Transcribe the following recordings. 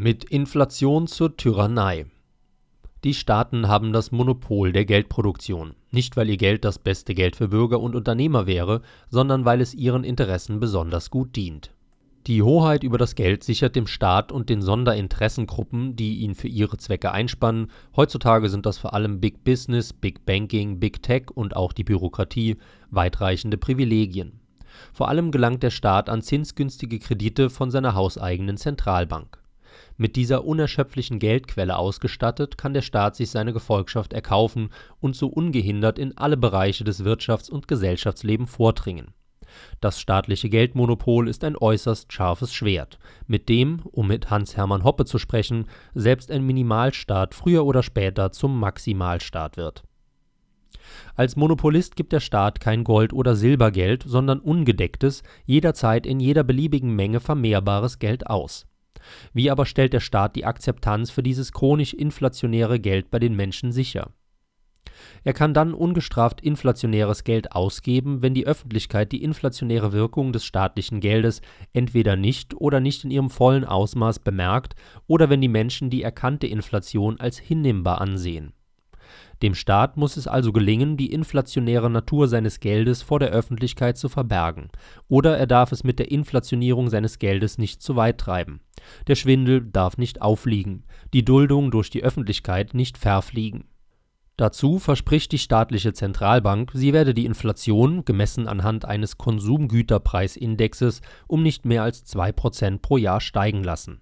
Mit Inflation zur Tyrannei. Die Staaten haben das Monopol der Geldproduktion, nicht weil ihr Geld das beste Geld für Bürger und Unternehmer wäre, sondern weil es ihren Interessen besonders gut dient. Die Hoheit über das Geld sichert dem Staat und den Sonderinteressengruppen, die ihn für ihre Zwecke einspannen, heutzutage sind das vor allem Big Business, Big Banking, Big Tech und auch die Bürokratie, weitreichende Privilegien. Vor allem gelangt der Staat an zinsgünstige Kredite von seiner hauseigenen Zentralbank. Mit dieser unerschöpflichen Geldquelle ausgestattet, kann der Staat sich seine Gefolgschaft erkaufen und so ungehindert in alle Bereiche des Wirtschafts und Gesellschaftslebens vordringen. Das staatliche Geldmonopol ist ein äußerst scharfes Schwert, mit dem, um mit Hans-Hermann Hoppe zu sprechen, selbst ein Minimalstaat früher oder später zum Maximalstaat wird. Als Monopolist gibt der Staat kein Gold oder Silbergeld, sondern ungedecktes, jederzeit in jeder beliebigen Menge vermehrbares Geld aus wie aber stellt der Staat die Akzeptanz für dieses chronisch inflationäre Geld bei den Menschen sicher? Er kann dann ungestraft inflationäres Geld ausgeben, wenn die Öffentlichkeit die inflationäre Wirkung des staatlichen Geldes entweder nicht oder nicht in ihrem vollen Ausmaß bemerkt oder wenn die Menschen die erkannte Inflation als hinnehmbar ansehen dem Staat muss es also gelingen, die inflationäre Natur seines Geldes vor der Öffentlichkeit zu verbergen, oder er darf es mit der Inflationierung seines Geldes nicht zu weit treiben. Der Schwindel darf nicht aufliegen, die Duldung durch die Öffentlichkeit nicht verfliegen. Dazu verspricht die staatliche Zentralbank, sie werde die Inflation, gemessen anhand eines Konsumgüterpreisindexes, um nicht mehr als 2% pro Jahr steigen lassen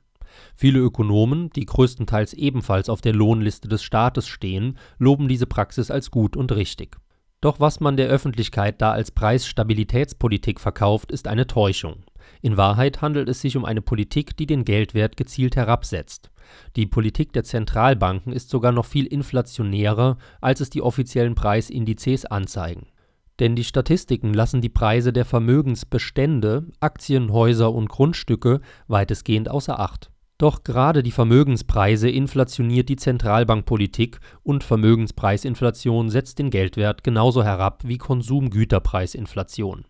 Viele Ökonomen, die größtenteils ebenfalls auf der Lohnliste des Staates stehen, loben diese Praxis als gut und richtig. Doch was man der Öffentlichkeit da als Preisstabilitätspolitik verkauft, ist eine Täuschung. In Wahrheit handelt es sich um eine Politik, die den Geldwert gezielt herabsetzt. Die Politik der Zentralbanken ist sogar noch viel inflationärer, als es die offiziellen Preisindizes anzeigen. Denn die Statistiken lassen die Preise der Vermögensbestände, Aktien, Häuser und Grundstücke weitestgehend außer Acht. Doch gerade die Vermögenspreise inflationiert die Zentralbankpolitik und Vermögenspreisinflation setzt den Geldwert genauso herab wie Konsumgüterpreisinflation.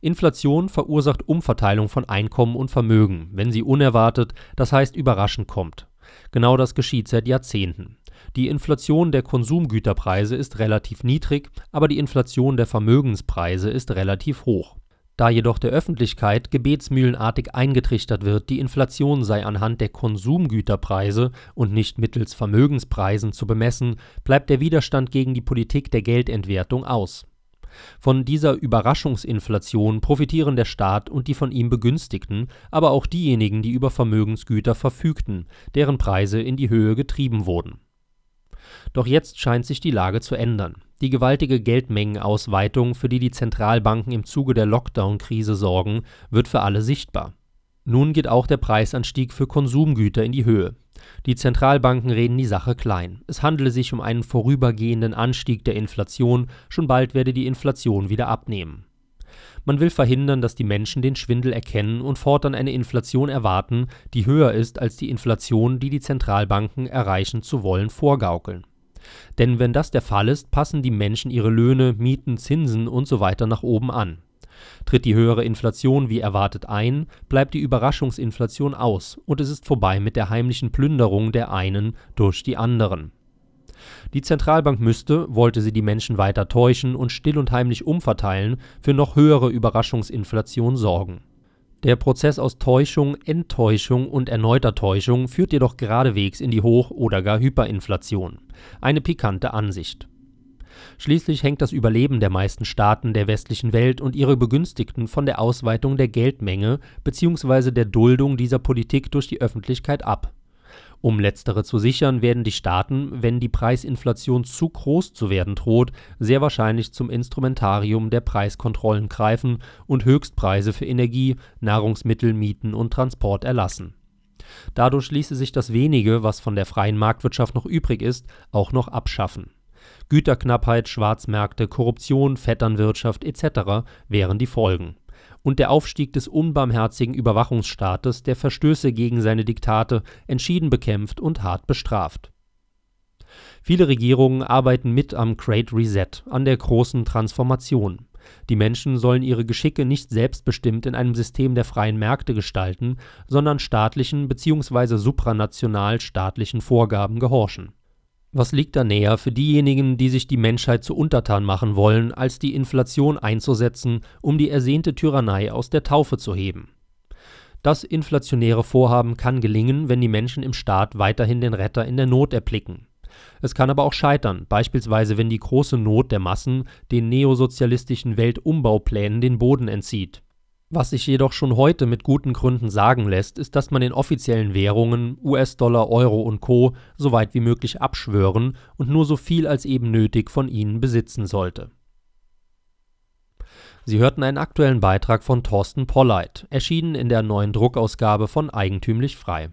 Inflation verursacht Umverteilung von Einkommen und Vermögen, wenn sie unerwartet, das heißt überraschend kommt. Genau das geschieht seit Jahrzehnten. Die Inflation der Konsumgüterpreise ist relativ niedrig, aber die Inflation der Vermögenspreise ist relativ hoch da jedoch der Öffentlichkeit gebetsmühlenartig eingetrichtert wird, die Inflation sei anhand der Konsumgüterpreise und nicht mittels Vermögenspreisen zu bemessen, bleibt der Widerstand gegen die Politik der Geldentwertung aus. Von dieser Überraschungsinflation profitieren der Staat und die von ihm Begünstigten, aber auch diejenigen, die über Vermögensgüter verfügten, deren Preise in die Höhe getrieben wurden. Doch jetzt scheint sich die Lage zu ändern. Die gewaltige Geldmengenausweitung, für die die Zentralbanken im Zuge der Lockdown-Krise sorgen, wird für alle sichtbar. Nun geht auch der Preisanstieg für Konsumgüter in die Höhe. Die Zentralbanken reden die Sache klein. Es handele sich um einen vorübergehenden Anstieg der Inflation, schon bald werde die Inflation wieder abnehmen. Man will verhindern, dass die Menschen den Schwindel erkennen und fortan eine Inflation erwarten, die höher ist als die Inflation, die die Zentralbanken erreichen zu wollen, vorgaukeln. Denn wenn das der Fall ist, passen die Menschen ihre Löhne, Mieten, Zinsen usw. So nach oben an. Tritt die höhere Inflation wie erwartet ein, bleibt die Überraschungsinflation aus und es ist vorbei mit der heimlichen Plünderung der einen durch die anderen. Die Zentralbank müsste, wollte sie die Menschen weiter täuschen und still und heimlich umverteilen, für noch höhere Überraschungsinflation sorgen der Prozess aus Täuschung, Enttäuschung und erneuter Täuschung führt jedoch geradewegs in die Hoch oder gar Hyperinflation. Eine pikante Ansicht. Schließlich hängt das Überleben der meisten Staaten der westlichen Welt und ihre Begünstigten von der Ausweitung der Geldmenge bzw. der Duldung dieser Politik durch die Öffentlichkeit ab um letztere zu sichern, werden die Staaten, wenn die Preisinflation zu groß zu werden droht, sehr wahrscheinlich zum Instrumentarium der Preiskontrollen greifen und Höchstpreise für Energie, Nahrungsmittel, Mieten und Transport erlassen. Dadurch ließe sich das wenige, was von der freien Marktwirtschaft noch übrig ist, auch noch abschaffen. Güterknappheit, Schwarzmärkte, Korruption, Vetternwirtschaft etc. wären die Folgen und der Aufstieg des unbarmherzigen Überwachungsstaates, der Verstöße gegen seine Diktate entschieden bekämpft und hart bestraft. Viele Regierungen arbeiten mit am Great Reset, an der großen Transformation. Die Menschen sollen ihre Geschicke nicht selbstbestimmt in einem System der freien Märkte gestalten, sondern staatlichen bzw. supranational staatlichen Vorgaben gehorchen. Was liegt da näher für diejenigen, die sich die Menschheit zu untertan machen wollen, als die Inflation einzusetzen, um die ersehnte Tyrannei aus der Taufe zu heben? Das inflationäre Vorhaben kann gelingen, wenn die Menschen im Staat weiterhin den Retter in der Not erblicken. Es kann aber auch scheitern, beispielsweise wenn die große Not der Massen den neosozialistischen Weltumbauplänen den Boden entzieht. Was sich jedoch schon heute mit guten Gründen sagen lässt, ist, dass man den offiziellen Währungen US-Dollar, Euro und Co. so weit wie möglich abschwören und nur so viel als eben nötig von ihnen besitzen sollte. Sie hörten einen aktuellen Beitrag von Thorsten Polleit, erschienen in der neuen Druckausgabe von Eigentümlich Frei